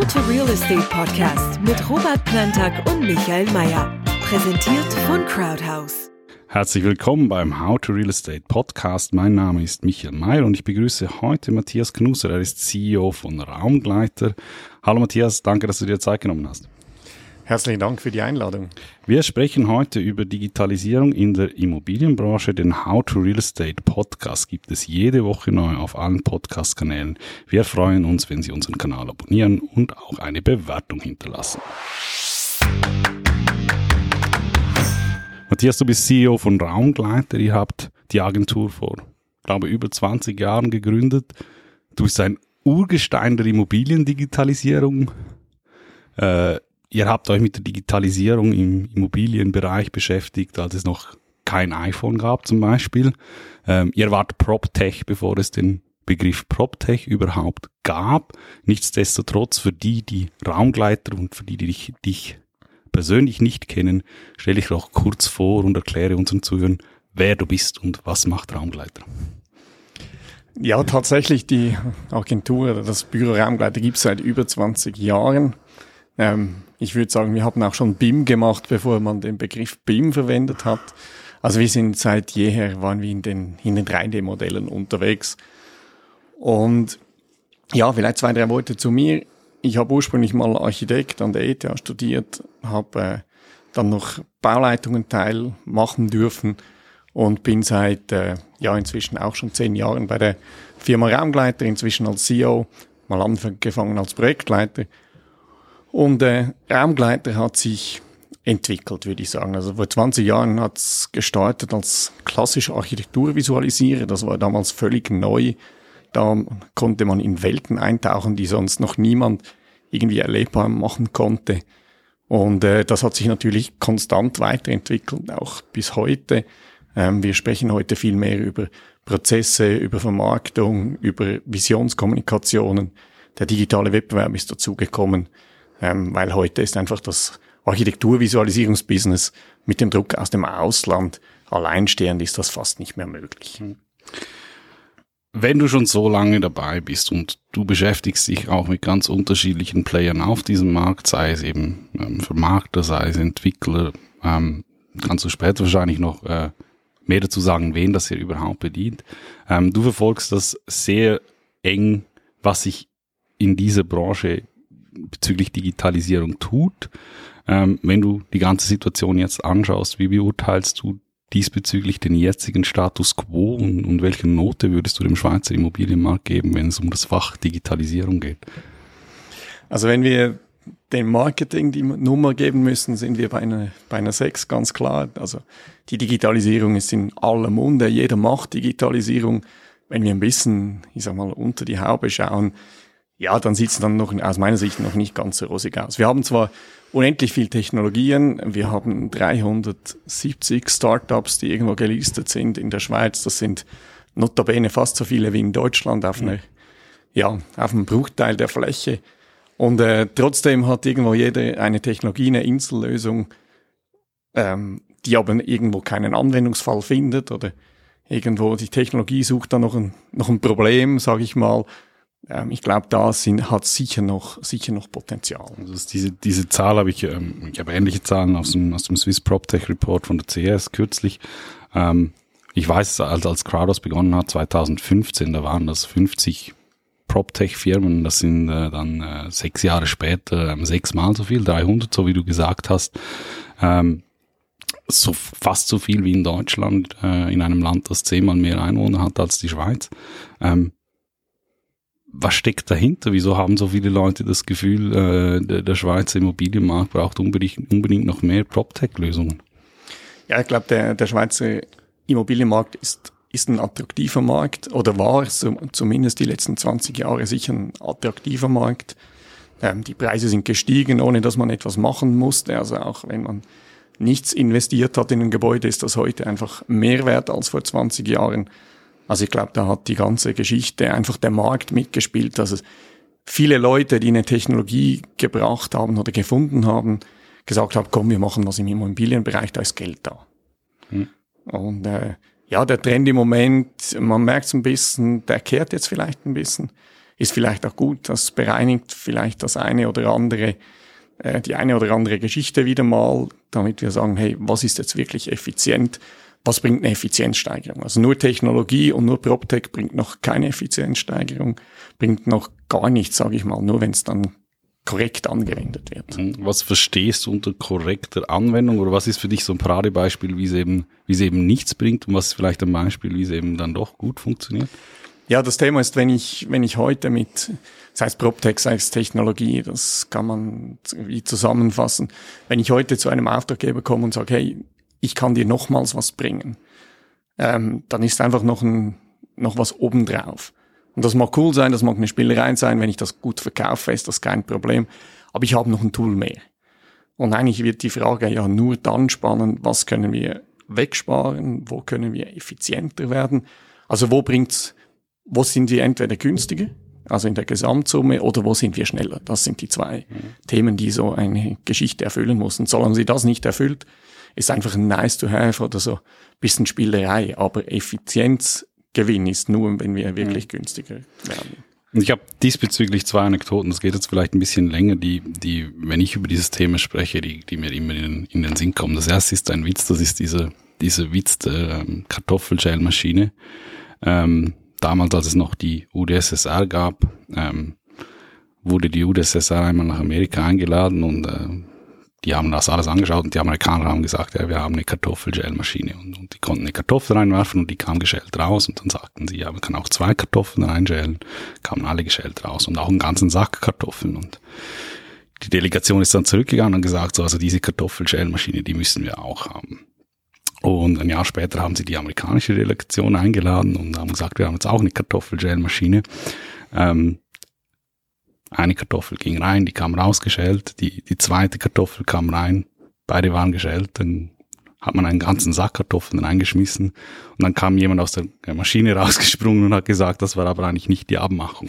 How to Real Estate Podcast mit Robert Plantag und Michael Mayer. Präsentiert von Crowdhouse. Herzlich willkommen beim How to Real Estate Podcast. Mein Name ist Michael Mayer und ich begrüße heute Matthias Knuser. Er ist CEO von Raumgleiter. Hallo Matthias, danke, dass du dir Zeit genommen hast. Herzlichen Dank für die Einladung. Wir sprechen heute über Digitalisierung in der Immobilienbranche. Den How to Real Estate Podcast gibt es jede Woche neu auf allen Podcast-Kanälen. Wir freuen uns, wenn Sie unseren Kanal abonnieren und auch eine Bewertung hinterlassen. Matthias, du bist CEO von Raumgleiter. Ihr habt die Agentur vor, glaube über 20 Jahren gegründet. Du bist ein Urgestein der Immobiliendigitalisierung. Äh, Ihr habt euch mit der Digitalisierung im Immobilienbereich beschäftigt, als es noch kein iPhone gab zum Beispiel. Ähm, ihr wart PropTech, bevor es den Begriff PropTech überhaupt gab. Nichtsdestotrotz, für die, die Raumgleiter und für die, die dich, dich persönlich nicht kennen, stelle ich doch kurz vor und erkläre unseren Zuhörern, wer du bist und was macht Raumgleiter. Ja, tatsächlich, die Agentur, das Büro Raumgleiter gibt es seit über 20 Jahren. Ähm, ich würde sagen, wir haben auch schon BIM gemacht, bevor man den Begriff BIM verwendet hat. Also wir sind seit jeher, waren wir in den, in den 3D-Modellen unterwegs. Und ja, vielleicht zwei, drei Worte zu mir. Ich habe ursprünglich mal Architekt an der ETH studiert, habe äh, dann noch Bauleitungen teil machen dürfen und bin seit äh, ja inzwischen auch schon zehn Jahren bei der Firma Raumgleiter, inzwischen als CEO, mal angefangen als Projektleiter und äh, Raumgleiter hat sich entwickelt, würde ich sagen. Also vor 20 Jahren hat es gestartet als klassischer Architekturvisualisierer. Das war damals völlig neu. Da konnte man in Welten eintauchen, die sonst noch niemand irgendwie erlebbar machen konnte. Und äh, das hat sich natürlich konstant weiterentwickelt, auch bis heute. Ähm, wir sprechen heute viel mehr über Prozesse, über Vermarktung, über Visionskommunikationen. Der digitale Wettbewerb ist dazugekommen ähm, weil heute ist einfach das Architekturvisualisierungsbusiness mit dem Druck aus dem Ausland alleinstehend ist das fast nicht mehr möglich. Wenn du schon so lange dabei bist und du beschäftigst dich auch mit ganz unterschiedlichen Playern auf diesem Markt, sei es eben ähm, Vermarkter, sei es Entwickler, ähm, kannst du später wahrscheinlich noch äh, mehr dazu sagen, wen das hier überhaupt bedient. Ähm, du verfolgst das sehr eng, was sich in dieser Branche bezüglich Digitalisierung tut. Ähm, wenn du die ganze Situation jetzt anschaust, wie beurteilst du diesbezüglich den jetzigen Status quo und, und welche Note würdest du dem Schweizer Immobilienmarkt geben, wenn es um das Fach Digitalisierung geht? Also wenn wir dem Marketing die Nummer geben müssen, sind wir bei einer, bei einer 6, ganz klar. Also die Digitalisierung ist in aller Munde, jeder macht Digitalisierung. Wenn wir ein bisschen, ich sag mal, unter die Haube schauen, ja, dann sieht es dann noch aus meiner Sicht noch nicht ganz so rosig aus. Wir haben zwar unendlich viel Technologien, wir haben 370 Startups, die irgendwo gelistet sind in der Schweiz. Das sind notabene fast so viele wie in Deutschland auf einer, ja, auf einem Bruchteil der Fläche. Und äh, trotzdem hat irgendwo jede eine Technologie, eine Insellösung, ähm, die aber irgendwo keinen Anwendungsfall findet oder irgendwo die Technologie sucht dann noch ein, noch ein Problem, sage ich mal, ähm, ich glaube, da sind, hat sicher noch, sicher noch Potenzial. Also diese, diese Zahl habe ich, ähm, ich habe ähnliche Zahlen aus dem, aus dem Swiss PropTech Report von der CS kürzlich. Ähm, ich weiß, als, als Crowdos begonnen hat, 2015, da waren das 50 PropTech-Firmen, das sind äh, dann äh, sechs Jahre später ähm, sechsmal so viel, 300, so wie du gesagt hast. Ähm, so fast so viel wie in Deutschland, äh, in einem Land, das zehnmal mehr Einwohner hat als die Schweiz. Ähm, was steckt dahinter? Wieso haben so viele Leute das Gefühl, äh, der, der Schweizer Immobilienmarkt braucht unbedingt, unbedingt noch mehr PropTech-Lösungen? Ja, ich glaube, der, der Schweizer Immobilienmarkt ist, ist ein attraktiver Markt oder war so, zumindest die letzten 20 Jahre sicher ein attraktiver Markt. Ähm, die Preise sind gestiegen, ohne dass man etwas machen musste. Also auch wenn man nichts investiert hat in ein Gebäude, ist das heute einfach mehr wert als vor 20 Jahren. Also ich glaube, da hat die ganze Geschichte einfach der Markt mitgespielt, dass es viele Leute, die eine Technologie gebracht haben oder gefunden haben, gesagt haben, komm, wir machen was im Immobilienbereich, da ist Geld da. Hm. Und äh, ja, der Trend im Moment, man merkt es ein bisschen, der kehrt jetzt vielleicht ein bisschen. ist vielleicht auch gut. Das bereinigt vielleicht das eine oder andere, äh, die eine oder andere Geschichte wieder mal, damit wir sagen, hey, was ist jetzt wirklich effizient? Was bringt eine Effizienzsteigerung? Also nur Technologie und nur PropTech bringt noch keine Effizienzsteigerung, bringt noch gar nichts, sage ich mal, nur wenn es dann korrekt angewendet wird. Mhm. Was verstehst du unter korrekter Anwendung oder was ist für dich so ein Paradebeispiel, wie es eben, wie es eben nichts bringt und was ist vielleicht ein Beispiel, wie es eben dann doch gut funktioniert? Ja, das Thema ist, wenn ich, wenn ich heute mit, sei es PropTech, sei es Technologie, das kann man wie zusammenfassen. Wenn ich heute zu einem Auftraggeber komme und sage, hey, ich kann dir nochmals was bringen, ähm, dann ist einfach noch ein, noch was obendrauf. Und das mag cool sein, das mag eine Spielerei sein, wenn ich das gut verkaufe, ist das kein Problem. Aber ich habe noch ein Tool mehr. Und eigentlich wird die Frage ja nur dann spannend, was können wir wegsparen, wo können wir effizienter werden. Also wo bringt's wo sind wir entweder günstiger, also in der Gesamtsumme, oder wo sind wir schneller? Das sind die zwei mhm. Themen, die so eine Geschichte erfüllen muss. Und solange sie das nicht erfüllt, ist einfach ein nice to have oder so bisschen Spielerei. Aber Effizienzgewinn ist nur, wenn wir wirklich mhm. günstiger werden. Ich habe diesbezüglich zwei Anekdoten, das geht jetzt vielleicht ein bisschen länger, die, die, wenn ich über dieses Thema spreche, die, die mir immer in, in den Sinn kommen. Das erste ist ein Witz, das ist diese, diese Witz der ähm, Kartoffelschälmaschine. Ähm, damals, als es noch die UdSSR gab, ähm, wurde die UdSSR einmal nach Amerika eingeladen und äh, die haben das alles angeschaut und die Amerikaner haben gesagt, ja, wir haben eine Kartoffelschälmaschine und, und die konnten eine Kartoffel reinwerfen und die kam geschält raus und dann sagten sie, ja, man kann auch zwei Kartoffeln reinschälen, kamen alle geschält raus und auch einen ganzen Sack Kartoffeln und die Delegation ist dann zurückgegangen und gesagt, so, also diese Kartoffelschälmaschine, die müssen wir auch haben. Und ein Jahr später haben sie die amerikanische Delegation eingeladen und haben gesagt, wir haben jetzt auch eine Kartoffelschälmaschine. Ähm, eine Kartoffel ging rein, die kam rausgeschält, die, die zweite Kartoffel kam rein, beide waren geschält, dann hat man einen ganzen Sack Kartoffeln reingeschmissen und dann kam jemand aus der Maschine rausgesprungen und hat gesagt, das war aber eigentlich nicht die Abmachung.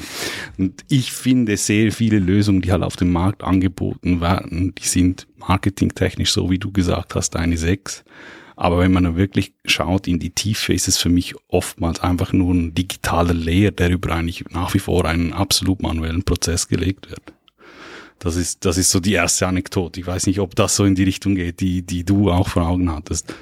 Und ich finde sehr viele Lösungen, die halt auf dem Markt angeboten werden, die sind marketingtechnisch, so wie du gesagt hast, eine Sechs. Aber wenn man wirklich schaut in die Tiefe, ist es für mich oftmals einfach nur ein digitaler Layer, der über eigentlich nach wie vor einen absolut manuellen Prozess gelegt wird. Das ist, das ist so die erste Anekdote. Ich weiß nicht, ob das so in die Richtung geht, die, die du auch vor Augen hattest.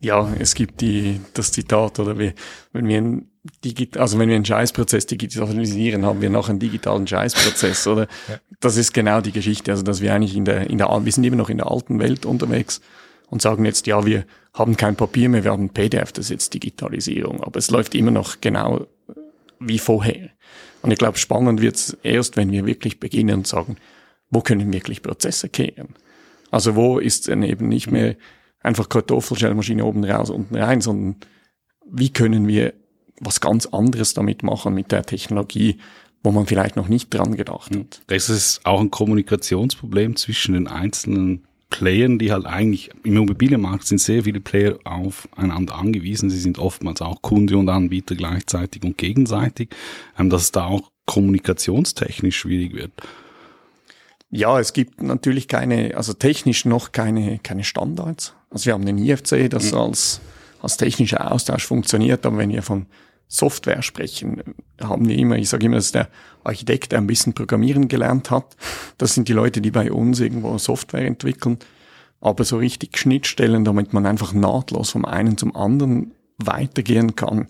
Ja, es gibt die, das Zitat, oder wie, wenn wir ein Digit also wenn wir einen Scheißprozess digitalisieren, haben wir noch einen digitalen Scheißprozess, oder? Ja. Das ist genau die Geschichte, also dass wir eigentlich in der, in der, wir sind immer noch in der alten Welt unterwegs und sagen jetzt, ja, wir haben kein Papier mehr, wir haben PDF, das ist jetzt Digitalisierung. Aber es läuft immer noch genau wie vorher. Und ich glaube, spannend wird es erst, wenn wir wirklich beginnen und sagen, wo können wirklich Prozesse kehren? Also wo ist dann eben nicht mehr einfach Kartoffelschellmaschine oben raus, unten rein, sondern wie können wir was ganz anderes damit machen mit der Technologie, wo man vielleicht noch nicht dran gedacht hat. Das ist auch ein Kommunikationsproblem zwischen den einzelnen Playern, die halt eigentlich im Immobilienmarkt sind sehr viele Player aufeinander angewiesen. Sie sind oftmals auch Kunde und Anbieter gleichzeitig und gegenseitig, ähm, dass es da auch kommunikationstechnisch schwierig wird. Ja, es gibt natürlich keine, also technisch noch keine, keine Standards. Also wir haben den IFC, das mhm. als, als technischer Austausch funktioniert, aber wenn wir von Software sprechen, haben wir immer, ich sage immer, dass der Architekt, der ein bisschen Programmieren gelernt hat, das sind die Leute, die bei uns irgendwo Software entwickeln, aber so richtig Schnittstellen, damit man einfach nahtlos vom einen zum anderen weitergehen kann,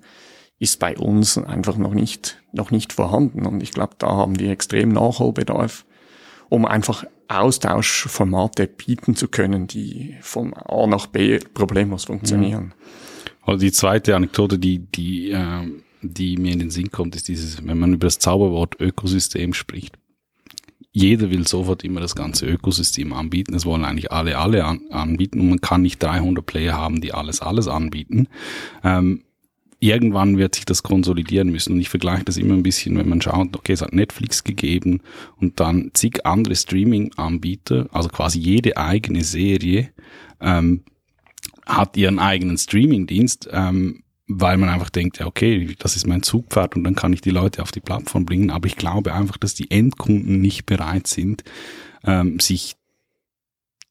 ist bei uns einfach noch nicht, noch nicht vorhanden. Und ich glaube, da haben wir extrem Nachholbedarf, um einfach Austauschformate bieten zu können, die von A nach B problemlos funktionieren. Mhm. Also die zweite Anekdote, die, die, äh, die mir in den Sinn kommt, ist dieses, wenn man über das Zauberwort Ökosystem spricht. Jeder will sofort immer das ganze Ökosystem anbieten. Es wollen eigentlich alle alle an, anbieten und man kann nicht 300 Player haben, die alles alles anbieten. Ähm, irgendwann wird sich das konsolidieren müssen. Und ich vergleiche das immer ein bisschen, wenn man schaut, okay, es hat Netflix gegeben und dann zig andere Streaming-Anbieter, also quasi jede eigene Serie. Ähm, hat ihren eigenen Streaming-Dienst, ähm, weil man einfach denkt, ja, okay, das ist mein Zugpferd und dann kann ich die Leute auf die Plattform bringen. Aber ich glaube einfach, dass die Endkunden nicht bereit sind, ähm, sich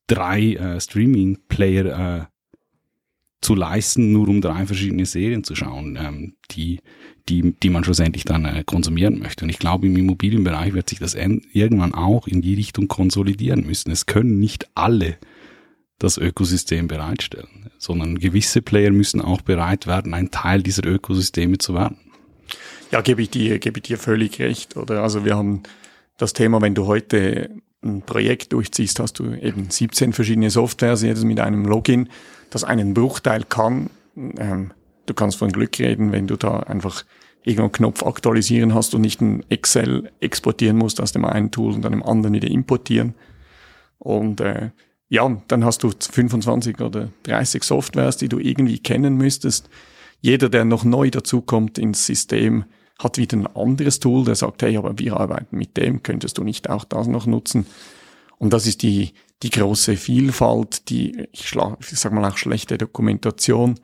drei äh, Streaming-Player äh, zu leisten, nur um drei verschiedene Serien zu schauen, ähm, die, die, die man schlussendlich dann äh, konsumieren möchte. Und ich glaube, im Immobilienbereich wird sich das irgendwann auch in die Richtung konsolidieren müssen. Es können nicht alle das Ökosystem bereitstellen, sondern gewisse Player müssen auch bereit werden, ein Teil dieser Ökosysteme zu werden. Ja, gebe ich dir, gebe ich dir völlig recht. Oder also wir haben das Thema, wenn du heute ein Projekt durchziehst, hast du eben 17 verschiedene Softwares, jedes mit einem Login, das einen Bruchteil kann. Ähm, du kannst von Glück reden, wenn du da einfach irgendeinen Knopf aktualisieren hast und nicht ein Excel exportieren musst aus dem einen Tool und dann dem anderen wieder importieren. Und äh, ja, dann hast du 25 oder 30 Softwares, die du irgendwie kennen müsstest. Jeder, der noch neu dazukommt ins System, hat wieder ein anderes Tool, der sagt, hey, aber wir arbeiten mit dem, könntest du nicht auch das noch nutzen? Und das ist die, die große Vielfalt, die, ich, schlag, ich sag mal auch schlechte Dokumentation.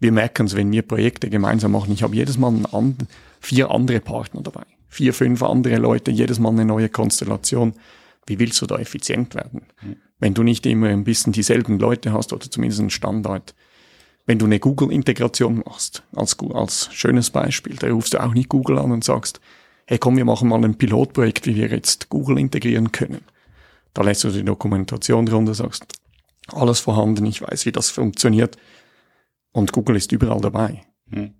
Wir merken es, wenn wir Projekte gemeinsam machen. Ich habe jedes Mal an, vier andere Partner dabei. Vier, fünf andere Leute, jedes Mal eine neue Konstellation. Wie willst du da effizient werden? Mhm. Wenn du nicht immer ein bisschen dieselben Leute hast oder zumindest einen Standard, wenn du eine Google-Integration machst, als, als schönes Beispiel, da rufst du auch nicht Google an und sagst, hey komm, wir machen mal ein Pilotprojekt, wie wir jetzt Google integrieren können. Da lässt du die Dokumentation drunter, sagst, alles vorhanden, ich weiß, wie das funktioniert. Und Google ist überall dabei. Hm.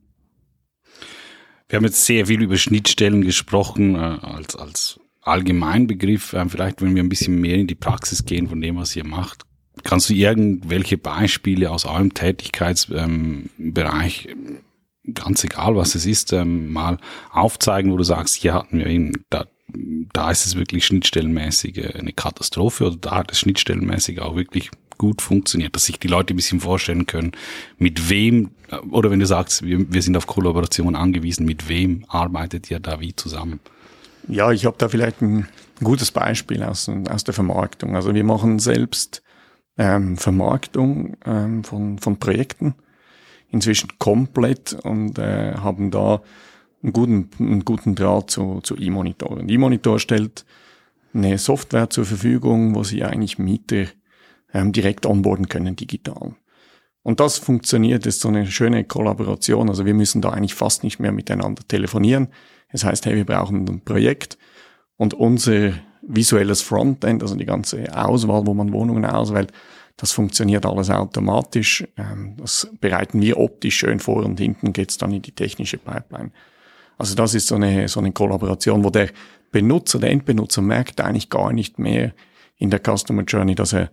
Wir haben jetzt sehr viel über Schnittstellen gesprochen, äh, als, als Allgemeinbegriff. Äh, vielleicht, wenn wir ein bisschen mehr in die Praxis gehen von dem, was ihr macht, Kannst du irgendwelche Beispiele aus eurem Tätigkeitsbereich, ähm, ganz egal was es ist, ähm, mal aufzeigen, wo du sagst, hier hatten wir eben, da, da ist es wirklich schnittstellenmäßig eine Katastrophe oder da hat es schnittstellenmäßig auch wirklich gut funktioniert, dass sich die Leute ein bisschen vorstellen können, mit wem, oder wenn du sagst, wir, wir sind auf Kollaboration angewiesen, mit wem arbeitet ihr da wie zusammen? Ja, ich habe da vielleicht ein gutes Beispiel aus, aus der Vermarktung. Also wir machen selbst ähm, Vermarktung ähm, von, von Projekten inzwischen komplett und äh, haben da einen guten, einen guten Draht zu, zu E-Monitor. Und E-Monitor stellt eine Software zur Verfügung, wo sie eigentlich Mieter ähm, direkt onboarden können, digital. Und das funktioniert, ist so eine schöne Kollaboration. Also wir müssen da eigentlich fast nicht mehr miteinander telefonieren. Es heißt, hey, wir brauchen ein Projekt und unser visuelles Frontend, also die ganze Auswahl, wo man Wohnungen auswählt, das funktioniert alles automatisch. Ähm, das bereiten wir optisch schön vor und hinten geht's dann in die technische Pipeline. Also das ist so eine, so eine Kollaboration, wo der Benutzer, der Endbenutzer merkt eigentlich gar nicht mehr in der Customer Journey, dass er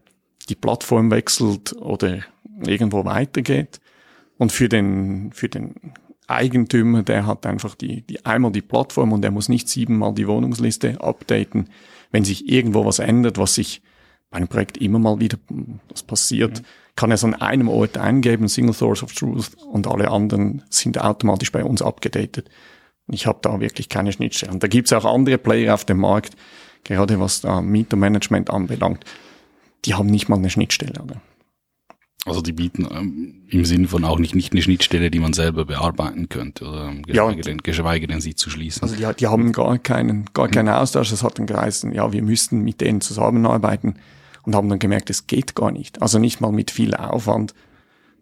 die Plattform wechselt oder irgendwo weitergeht. Und für den, für den Eigentümer, der hat einfach die, die einmal die Plattform und der muss nicht siebenmal die Wohnungsliste updaten, wenn sich irgendwo was ändert, was sich bei einem Projekt immer mal wieder was passiert, mhm. kann er es an einem Ort eingeben, Single Source of Truth, und alle anderen sind automatisch bei uns abgedatet. Ich habe da wirklich keine Schnittstellen. Da gibt es auch andere Player auf dem Markt, gerade was da Mietermanagement anbelangt, die haben nicht mal eine Schnittstelle. Oder? Also die bieten ähm, im Sinne von auch nicht, nicht eine Schnittstelle, die man selber bearbeiten könnte oder ähm, geschweige, ja, denn, geschweige denn sie zu schließen. Also die, die haben gar keinen, gar keinen Austausch. Das hat dann geheißen, ja, wir müssten mit denen zusammenarbeiten und haben dann gemerkt, es geht gar nicht. Also nicht mal mit viel Aufwand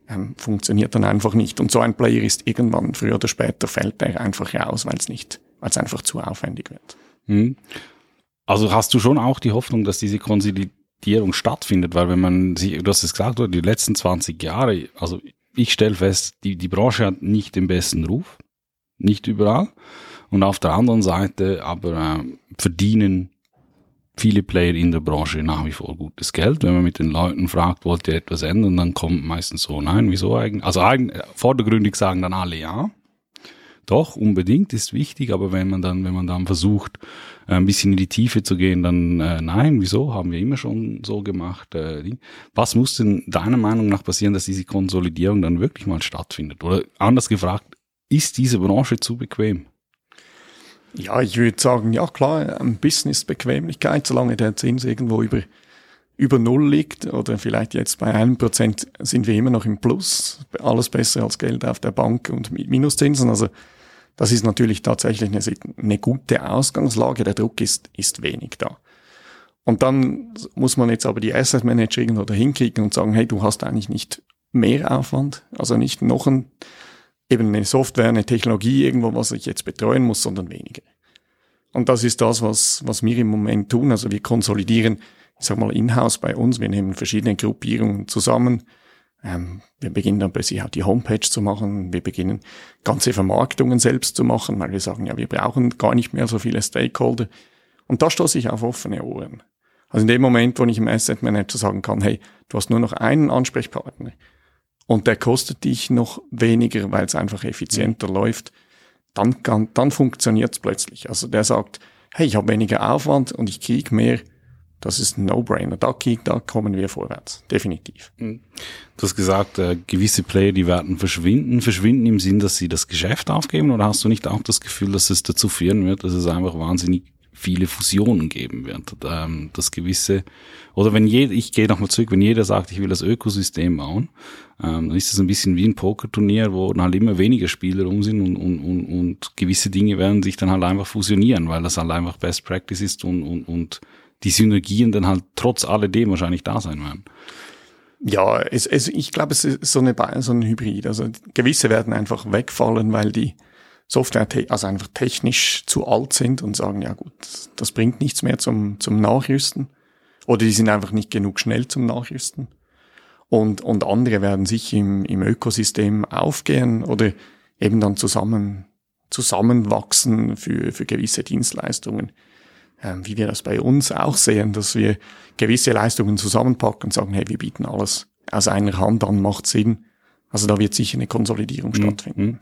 ähm, funktioniert dann einfach nicht. Und so ein Player ist irgendwann früher oder später fällt er einfach raus, weil es nicht, weil es einfach zu aufwendig wird. Hm. Also hast du schon auch die Hoffnung, dass diese Konsolidierung Digitalisierung stattfindet, weil wenn man sich, du hast es gesagt, die letzten 20 Jahre, also ich stelle fest, die, die Branche hat nicht den besten Ruf, nicht überall. Und auf der anderen Seite aber äh, verdienen viele Player in der Branche nach wie vor gutes Geld. Wenn man mit den Leuten fragt, wollt ihr etwas ändern, dann kommt meistens so, nein, wieso eigentlich? Also eigentlich, vordergründig sagen dann alle ja. Doch, unbedingt ist wichtig, aber wenn man dann, wenn man dann versucht, ein bisschen in die Tiefe zu gehen, dann äh, nein, wieso? Haben wir immer schon so gemacht. Äh, was muss denn deiner Meinung nach passieren, dass diese Konsolidierung dann wirklich mal stattfindet? Oder anders gefragt, ist diese Branche zu bequem? Ja, ich würde sagen, ja klar, ein Business-Bequemlichkeit, solange der Zins irgendwo über, über Null liegt oder vielleicht jetzt bei einem Prozent sind wir immer noch im Plus. Alles besser als Geld auf der Bank und Minuszinsen. Also das ist natürlich tatsächlich eine, eine gute Ausgangslage. Der Druck ist, ist wenig da. Und dann muss man jetzt aber die Asset Manager irgendwo dahin kriegen und sagen, hey, du hast eigentlich nicht mehr Aufwand, also nicht noch ein, eben eine Software, eine Technologie, irgendwo, was ich jetzt betreuen muss, sondern weniger. Und das ist das, was, was wir im Moment tun. Also wir konsolidieren, ich sag mal, in-house bei uns. Wir nehmen verschiedene Gruppierungen zusammen. Ähm, wir beginnen dann plötzlich auch die Homepage zu machen. Wir beginnen ganze Vermarktungen selbst zu machen, weil wir sagen, ja, wir brauchen gar nicht mehr so viele Stakeholder. Und da stoße ich auf offene Ohren. Also in dem Moment, wo ich im Asset Manager sagen kann, hey, du hast nur noch einen Ansprechpartner und der kostet dich noch weniger, weil es einfach effizienter mhm. läuft, dann, kann, dann funktioniert es plötzlich. Also der sagt, hey, ich habe weniger Aufwand und ich kriege mehr. Das ist ein No-Brainer. Da, da kommen wir vorwärts. Definitiv. Mhm. Du hast gesagt, äh, gewisse Player, die werden verschwinden. Verschwinden im Sinn, dass sie das Geschäft aufgeben? Oder hast du nicht auch das Gefühl, dass es dazu führen wird, dass es einfach wahnsinnig viele Fusionen geben wird. Ähm, das gewisse, oder wenn jeder, ich gehe nochmal zurück, wenn jeder sagt, ich will das Ökosystem bauen, ähm, dann ist das ein bisschen wie ein Pokerturnier, wo dann halt immer weniger Spieler rum sind und, und, und, und gewisse Dinge werden sich dann halt einfach fusionieren, weil das halt einfach Best Practice ist und, und, und die Synergien dann halt trotz alledem wahrscheinlich da sein werden. Ja, es, es, ich glaube, es ist so, eine, so ein Hybrid. Also gewisse werden einfach wegfallen, weil die Software, also einfach technisch zu alt sind und sagen, ja gut, das bringt nichts mehr zum, zum Nachrüsten. Oder die sind einfach nicht genug schnell zum Nachrüsten. Und, und andere werden sich im, im Ökosystem aufgehen oder eben dann zusammen, zusammenwachsen für, für gewisse Dienstleistungen. Ähm, wie wir das bei uns auch sehen, dass wir gewisse Leistungen zusammenpacken und sagen, hey, wir bieten alles aus einer Hand an, macht Sinn. Also da wird sicher eine Konsolidierung mhm. stattfinden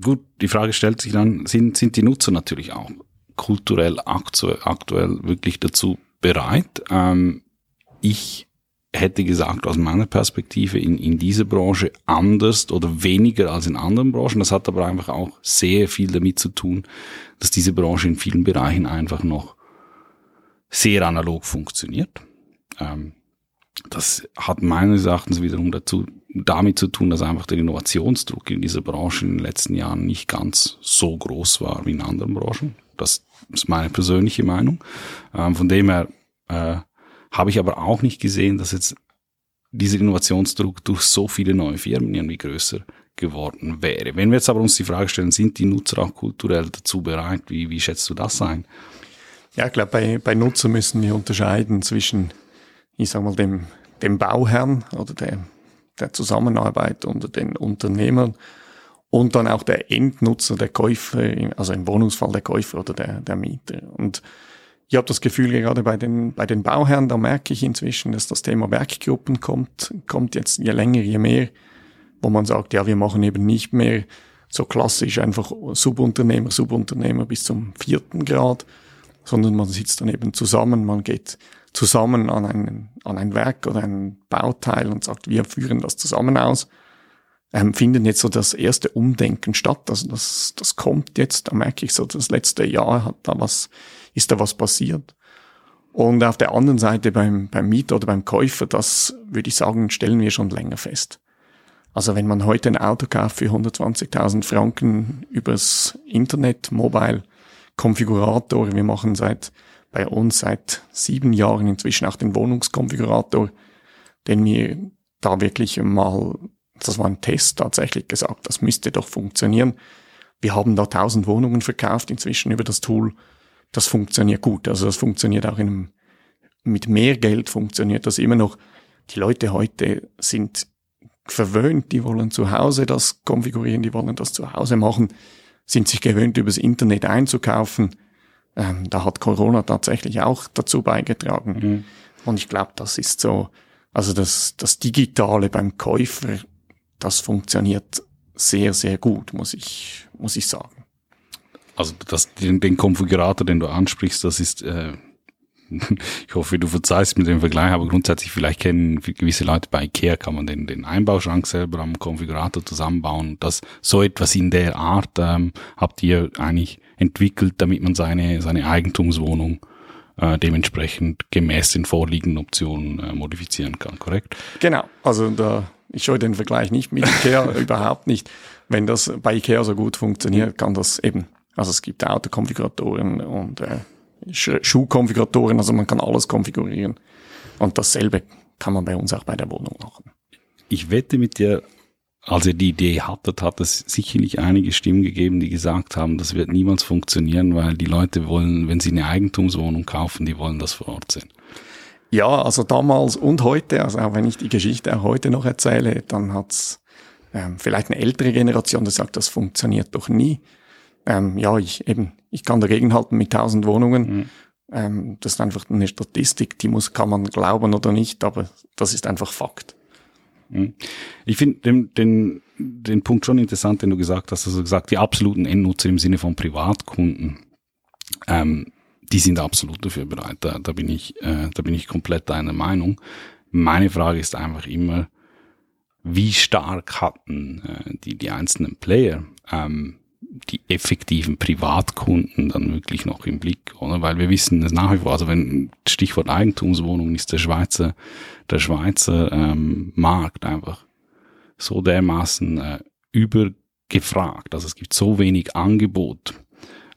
gut, die Frage stellt sich dann, sind, sind die Nutzer natürlich auch kulturell aktuell, aktuell wirklich dazu bereit? Ähm, ich hätte gesagt, aus meiner Perspektive in, in dieser Branche anders oder weniger als in anderen Branchen. Das hat aber einfach auch sehr viel damit zu tun, dass diese Branche in vielen Bereichen einfach noch sehr analog funktioniert. Ähm, das hat meines Erachtens wiederum dazu damit zu tun, dass einfach der Innovationsdruck in dieser Branche in den letzten Jahren nicht ganz so groß war wie in anderen Branchen. Das ist meine persönliche Meinung. Ähm, von dem her äh, habe ich aber auch nicht gesehen, dass jetzt dieser Innovationsdruck durch so viele neue Firmen irgendwie größer geworden wäre. Wenn wir jetzt aber uns die Frage stellen, sind die Nutzer auch kulturell dazu bereit? Wie, wie schätzt du das ein? Ja, ich glaube, bei, bei Nutzer müssen wir unterscheiden zwischen, ich sag mal, dem, dem Bauherrn oder der, der Zusammenarbeit unter den Unternehmern und dann auch der Endnutzer, der Käufer, also im Wohnungsfall der Käufer oder der, der Mieter. Und ich habe das Gefühl, gerade bei den, bei den Bauherren, da merke ich inzwischen, dass das Thema Werkgruppen kommt, kommt jetzt je länger, je mehr, wo man sagt, ja, wir machen eben nicht mehr so klassisch einfach Subunternehmer, Subunternehmer bis zum vierten Grad, sondern man sitzt dann eben zusammen, man geht zusammen an ein, an ein Werk oder ein Bauteil und sagt, wir führen das zusammen aus, ähm, finden jetzt so das erste Umdenken statt. Also das, das kommt jetzt, da merke ich so, das letzte Jahr hat da was, ist da was passiert. Und auf der anderen Seite beim, beim Mieter oder beim Käufer, das würde ich sagen, stellen wir schon länger fest. Also wenn man heute ein Auto kauft für 120.000 Franken übers Internet, Mobile, Konfigurator, wir machen seit bei uns seit sieben Jahren inzwischen auch den Wohnungskonfigurator, den wir da wirklich mal, das war ein Test tatsächlich gesagt, das müsste doch funktionieren. Wir haben da tausend Wohnungen verkauft inzwischen über das Tool. Das funktioniert gut. Also das funktioniert auch in einem, mit mehr Geld funktioniert das immer noch. Die Leute heute sind verwöhnt, die wollen zu Hause das konfigurieren, die wollen das zu Hause machen, sind sich gewöhnt, übers Internet einzukaufen ähm, da hat Corona tatsächlich auch dazu beigetragen. Mhm. Und ich glaube, das ist so, also das, das Digitale beim Käufer, das funktioniert sehr, sehr gut, muss ich, muss ich sagen. Also das, den, den Konfigurator, den du ansprichst, das ist, äh, ich hoffe, du verzeihst mit dem Vergleich, aber grundsätzlich vielleicht kennen gewisse Leute bei Ikea, kann man den, den Einbauschrank selber am Konfigurator zusammenbauen. Das so etwas in der Art ähm, habt ihr eigentlich entwickelt, damit man seine, seine Eigentumswohnung äh, dementsprechend gemäß den vorliegenden Optionen äh, modifizieren kann, korrekt? Genau, also da, ich scheue den Vergleich nicht mit Ikea, überhaupt nicht. Wenn das bei Ikea so gut funktioniert, kann das eben, also es gibt Autokonfiguratoren und äh, Schuhkonfiguratoren, also man kann alles konfigurieren. Und dasselbe kann man bei uns auch bei der Wohnung machen. ich wette mit dir, als ihr die Idee hattet, hat es sicherlich einige Stimmen gegeben, die gesagt haben, das wird niemals funktionieren, weil die Leute wollen, wenn sie eine Eigentumswohnung kaufen, die wollen das vor Ort sehen. Ja, also damals und heute, also auch wenn ich die Geschichte auch heute noch erzähle, dann hat's ähm, vielleicht eine ältere Generation, die sagt, das funktioniert doch nie. Ähm, ja, ich eben, ich kann dagegen halten mit tausend Wohnungen. Mhm. Ähm, das ist einfach eine Statistik, die muss, kann man glauben oder nicht, aber das ist einfach Fakt. Mhm. Ich finde den, den, den Punkt schon interessant, den du gesagt hast, also gesagt, die absoluten Endnutzer im Sinne von Privatkunden, ähm, die sind absolut dafür bereit. Da, da bin ich, äh, da bin ich komplett deiner Meinung. Meine Frage ist einfach immer, wie stark hatten äh, die, die einzelnen Player ähm, die effektiven Privatkunden dann wirklich noch im Blick, oder? Weil wir wissen es nach wie vor, also wenn Stichwort Eigentumswohnung ist der Schweizer, der Schweizer ähm, Markt einfach so dermaßen äh, übergefragt. Also es gibt so wenig Angebot,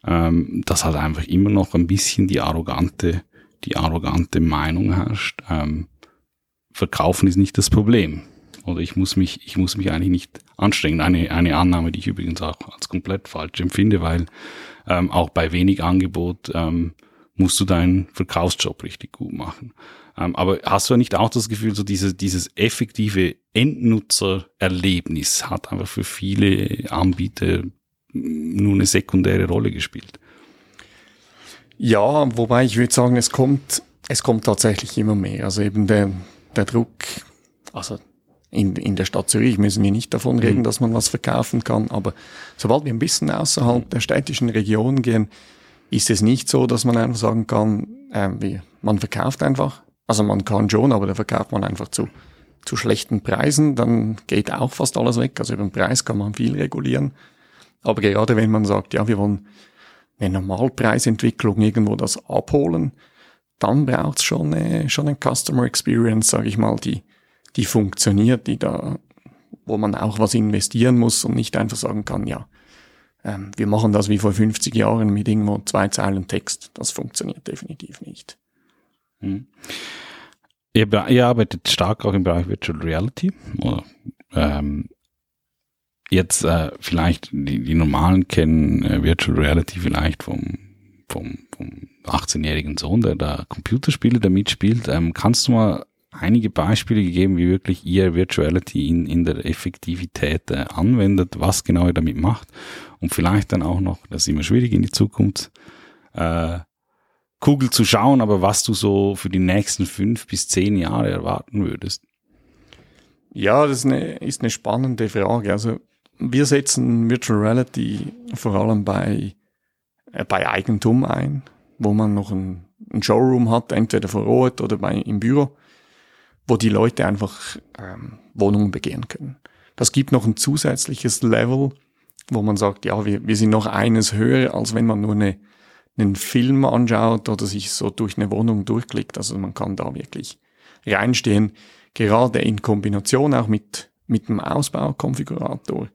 ähm, dass halt einfach immer noch ein bisschen die arrogante, die arrogante Meinung herrscht. Ähm, Verkaufen ist nicht das Problem. Oder ich muss mich, ich muss mich eigentlich nicht anstrengen. Eine, eine Annahme, die ich übrigens auch als komplett falsch empfinde, weil ähm, auch bei wenig Angebot ähm, musst du deinen Verkaufsjob richtig gut machen. Ähm, aber hast du nicht auch das Gefühl, so diese, dieses effektive Endnutzererlebnis hat einfach für viele Anbieter nur eine sekundäre Rolle gespielt? Ja, wobei ich würde sagen, es kommt, es kommt tatsächlich immer mehr. Also eben der, der Druck, also in, in der Stadt Zürich müssen wir nicht davon reden, mhm. dass man was verkaufen kann. Aber sobald wir ein bisschen außerhalb der städtischen Region gehen, ist es nicht so, dass man einfach sagen kann, äh, wie, man verkauft einfach. Also man kann schon, aber da verkauft man einfach zu, zu schlechten Preisen. Dann geht auch fast alles weg. Also über den Preis kann man viel regulieren. Aber gerade wenn man sagt, ja, wir wollen eine Normalpreisentwicklung irgendwo das abholen, dann braucht es schon eine, schon eine Customer Experience, sage ich mal, die, die funktioniert, die da, wo man auch was investieren muss und nicht einfach sagen kann, ja, ähm, wir machen das wie vor 50 Jahren mit irgendwo zwei Zeilen Text. Das funktioniert definitiv nicht. Hm. Ihr, ihr, arbeitet stark auch im Bereich Virtual Reality. Oder, ähm, jetzt äh, vielleicht die, die normalen kennen äh, Virtual Reality vielleicht vom vom, vom 18-jährigen Sohn, der da Computerspiele da mitspielt. Ähm, kannst du mal einige Beispiele gegeben, wie wirklich ihr Virtuality in, in der Effektivität äh, anwendet, was genau ihr damit macht und vielleicht dann auch noch, das ist immer schwierig in die Zukunft, äh, Kugel zu schauen, aber was du so für die nächsten fünf bis zehn Jahre erwarten würdest. Ja, das ist eine, ist eine spannende Frage. Also wir setzen Virtual Reality vor allem bei, äh, bei Eigentum ein, wo man noch ein, ein Showroom hat, entweder vor Ort oder bei, im Büro wo die Leute einfach ähm, Wohnungen begehen können. Das gibt noch ein zusätzliches Level, wo man sagt, ja, wir, wir sind noch eines höher, als wenn man nur eine, einen Film anschaut oder sich so durch eine Wohnung durchklickt. Also man kann da wirklich reinstehen, gerade in Kombination auch mit, mit dem Ausbaukonfigurator,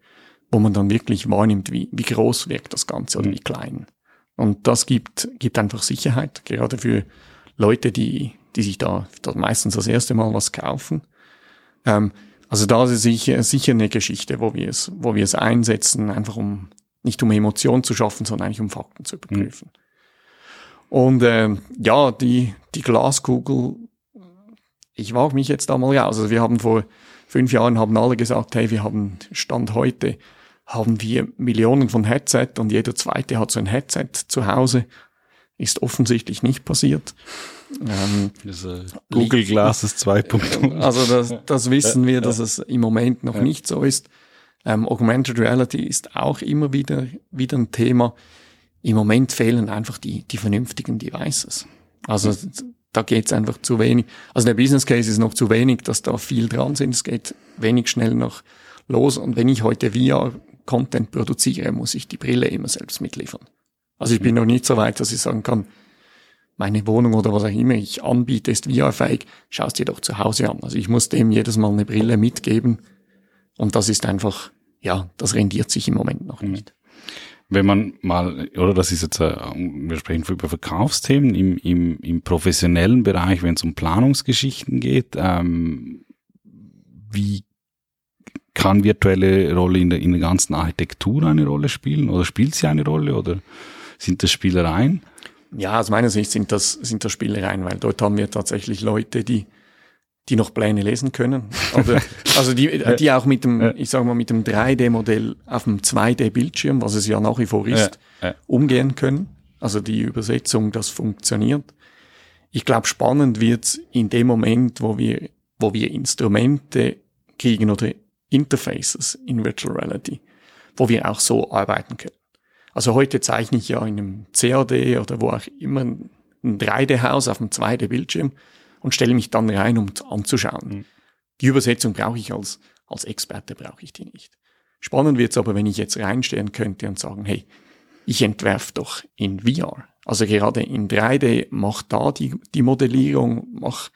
wo man dann wirklich wahrnimmt, wie, wie groß wirkt das Ganze oder wie klein. Und das gibt, gibt einfach Sicherheit, gerade für Leute, die, die sich da, da meistens das erste Mal was kaufen. Ähm, also da ist es sicher, sicher eine Geschichte, wo wir es, wo wir es einsetzen, einfach um nicht um Emotionen zu schaffen, sondern eigentlich um Fakten zu überprüfen. Mhm. Und ähm, ja, die, die Glaskugel, ich wage mich jetzt da mal raus. Also wir haben vor fünf Jahren haben alle gesagt, hey, wir haben Stand heute, haben wir Millionen von Headset und jeder zweite hat so ein Headset zu Hause. Ist offensichtlich nicht passiert. Ähm, Diese Google Glasses 2.0. Also das, das wissen wir, dass es im Moment noch nicht so ist. Ähm, Augmented Reality ist auch immer wieder, wieder ein Thema. Im Moment fehlen einfach die, die vernünftigen Devices. Also da geht es einfach zu wenig. Also der Business Case ist noch zu wenig, dass da viel dran sind. Es geht wenig schnell noch los. Und wenn ich heute VR-Content produziere, muss ich die Brille immer selbst mitliefern. Also ich bin noch nicht so weit, dass ich sagen kann, meine Wohnung oder was auch immer ich anbiete, ist VR-fähig, schau es dir doch zu Hause an. Also ich muss dem jedes Mal eine Brille mitgeben und das ist einfach, ja, das rendiert sich im Moment noch nicht. Wenn man mal, oder das ist jetzt, äh, wir sprechen über Verkaufsthemen im, im, im professionellen Bereich, wenn es um Planungsgeschichten geht, ähm, wie kann virtuelle Rolle in der, in der ganzen Architektur eine Rolle spielen oder spielt sie eine Rolle oder sind das Spielereien? Ja, aus meiner Sicht sind das, sind das Spielereien, weil dort haben wir tatsächlich Leute, die, die noch Pläne lesen können. Oder, also die, die auch mit dem, ich sage mal, mit dem 3D-Modell auf dem 2D-Bildschirm, was es ja nach wie vor ist, umgehen können. Also die Übersetzung, das funktioniert. Ich glaube, spannend wird in dem Moment, wo wir, wo wir Instrumente kriegen oder Interfaces in Virtual Reality, wo wir auch so arbeiten können. Also heute zeichne ich ja in einem CAD oder wo auch immer ein 3D-Haus auf einem 2D-Bildschirm und stelle mich dann rein, um anzuschauen. Mhm. Die Übersetzung brauche ich als, als Experte, brauche ich die nicht. Spannend wird's aber, wenn ich jetzt reinstehen könnte und sagen, hey, ich entwerfe doch in VR. Also gerade in 3D mach da die, die Modellierung, mach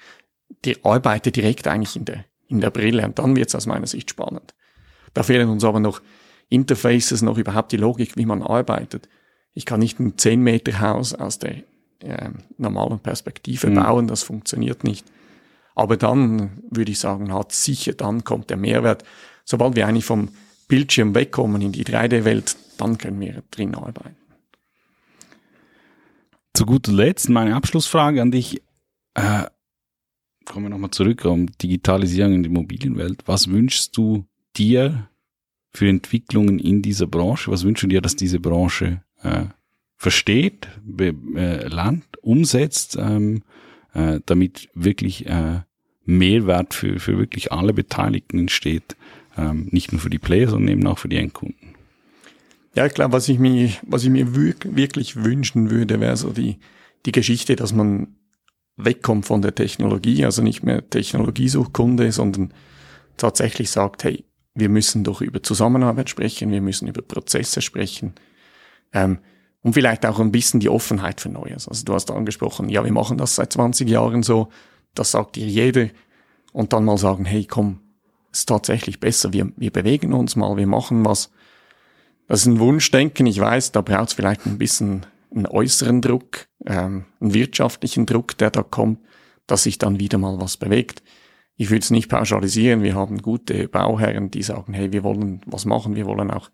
die arbeite direkt eigentlich in der, in der Brille und dann wird's aus meiner Sicht spannend. Da fehlen uns aber noch Interfaces, noch überhaupt die Logik, wie man arbeitet. Ich kann nicht ein 10 Meter Haus aus der äh, normalen Perspektive mhm. bauen, das funktioniert nicht. Aber dann würde ich sagen, hat sicher, dann kommt der Mehrwert. Sobald wir eigentlich vom Bildschirm wegkommen in die 3D-Welt, dann können wir drin arbeiten. Zu guter Letzt meine Abschlussfrage an dich. Äh, kommen wir nochmal zurück um Digitalisierung in die Immobilienwelt. Was wünschst du dir für Entwicklungen in dieser Branche? Was wünschst du dir, dass diese Branche äh, versteht, be, äh, lernt, umsetzt, ähm, äh, damit wirklich äh, Mehrwert für, für wirklich alle Beteiligten entsteht, ähm, nicht nur für die Player, sondern eben auch für die Endkunden. Ja, ich glaube, was ich mir, was ich mir wirklich wünschen würde, wäre so die, die Geschichte, dass man wegkommt von der Technologie, also nicht mehr Technologiesuchkunde, sondern tatsächlich sagt, hey, wir müssen doch über Zusammenarbeit sprechen, wir müssen über Prozesse sprechen. Ähm, und vielleicht auch ein bisschen die Offenheit für Neues. Also du hast angesprochen, ja, wir machen das seit 20 Jahren so, das sagt dir jeder. Und dann mal sagen, hey, komm, ist tatsächlich besser, wir, wir bewegen uns mal, wir machen was. Das ist ein Wunschdenken, ich weiß, da braucht es vielleicht ein bisschen einen äußeren Druck, ähm, einen wirtschaftlichen Druck, der da kommt, dass sich dann wieder mal was bewegt. Ich würde es nicht pauschalisieren, wir haben gute Bauherren, die sagen, hey, wir wollen was machen, wir wollen auch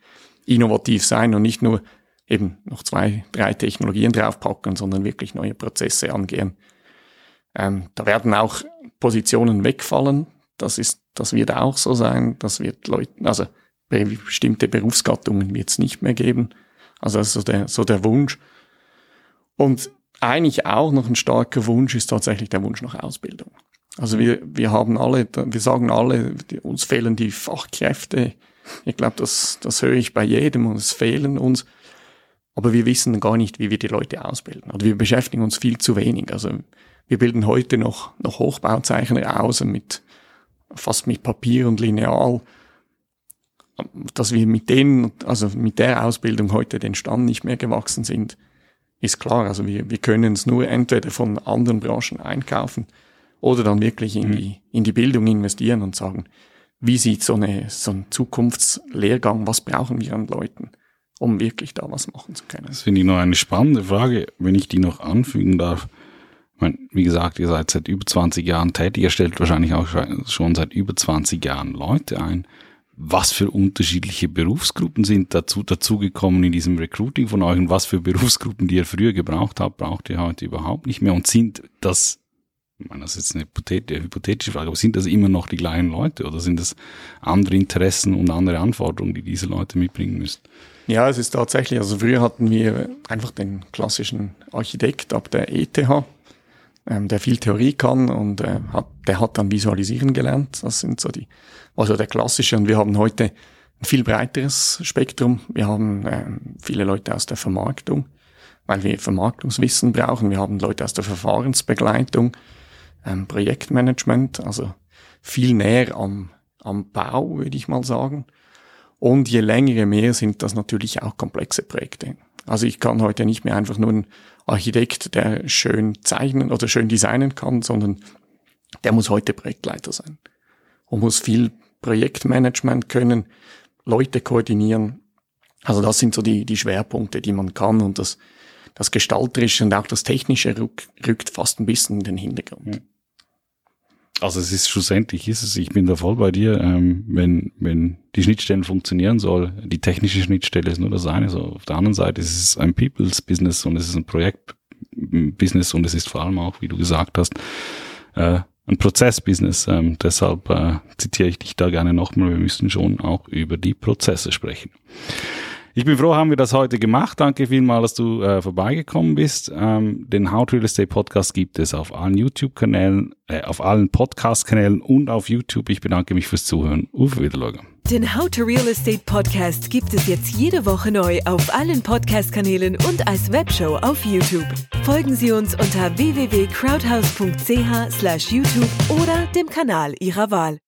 innovativ sein und nicht nur eben noch zwei, drei Technologien draufpacken, sondern wirklich neue Prozesse angehen. Ähm, da werden auch Positionen wegfallen. Das ist, das wird auch so sein. Das wird Leute, also bestimmte Berufsgattungen wird es nicht mehr geben. Also das ist so der, so der Wunsch. Und eigentlich auch noch ein starker Wunsch ist tatsächlich der Wunsch nach Ausbildung. Also wir, wir haben alle, wir sagen alle, uns fehlen die Fachkräfte. Ich glaube, das, das höre ich bei jedem und es fehlen uns. Aber wir wissen gar nicht, wie wir die Leute ausbilden. Oder wir beschäftigen uns viel zu wenig. Also wir bilden heute noch, noch Hochbauzeichner aus mit, fast mit Papier und Lineal. Dass wir mit denen, also mit der Ausbildung heute den Stand nicht mehr gewachsen sind, ist klar. Also wir, wir können es nur entweder von anderen Branchen einkaufen oder dann wirklich in, mhm. die, in die Bildung investieren und sagen, wie sieht so, eine, so ein Zukunftslehrgang, was brauchen wir an Leuten? um wirklich da was machen zu können. Das finde ich noch eine spannende Frage, wenn ich die noch anfügen darf. Ich meine, wie gesagt, ihr seid seit über 20 Jahren tätig, ihr stellt wahrscheinlich auch schon seit über 20 Jahren Leute ein. Was für unterschiedliche Berufsgruppen sind dazu dazugekommen in diesem Recruiting von euch und was für Berufsgruppen, die ihr früher gebraucht habt, braucht ihr heute überhaupt nicht mehr und sind das ich meine, das ist jetzt eine hypothetische Frage, aber sind das immer noch die gleichen Leute oder sind das andere Interessen und andere Anforderungen, die diese Leute mitbringen müssen? Ja, es ist tatsächlich, also früher hatten wir einfach den klassischen Architekt ab der ETH, ähm, der viel Theorie kann und äh, hat, der hat dann visualisieren gelernt. Das sind so die, also der klassische und wir haben heute ein viel breiteres Spektrum. Wir haben ähm, viele Leute aus der Vermarktung, weil wir Vermarktungswissen brauchen. Wir haben Leute aus der Verfahrensbegleitung, ähm, Projektmanagement, also viel näher am, am Bau, würde ich mal sagen. Und je länger, je mehr sind das natürlich auch komplexe Projekte. Also ich kann heute nicht mehr einfach nur ein Architekt, der schön zeichnen oder schön designen kann, sondern der muss heute Projektleiter sein und muss viel Projektmanagement können, Leute koordinieren. Also das sind so die, die Schwerpunkte, die man kann und das, das Gestalterische und auch das Technische rück, rückt fast ein bisschen in den Hintergrund. Also es ist schlussendlich ist es, ich bin da voll bei dir, ähm, wenn, wenn die Schnittstellen funktionieren soll, die technische Schnittstelle ist nur das eine, so auf der anderen Seite ist es ein People's Business und es ist ein Projektbusiness und es ist vor allem auch, wie du gesagt hast, äh, ein Prozessbusiness. Ähm, deshalb äh, zitiere ich dich da gerne nochmal, wir müssen schon auch über die Prozesse sprechen. Ich bin froh, haben wir das heute gemacht. Danke vielmals, dass du äh, vorbeigekommen bist. Ähm, den How to Real Estate Podcast gibt es auf allen YouTube-Kanälen, äh, auf allen Podcast-Kanälen und auf YouTube. Ich bedanke mich fürs Zuhören. Auf Wiedersehen. Den How to Real Estate Podcast gibt es jetzt jede Woche neu auf allen Podcast-Kanälen und als Webshow auf YouTube. Folgen Sie uns unter www.crowdhouse.ch/youtube oder dem Kanal Ihrer Wahl.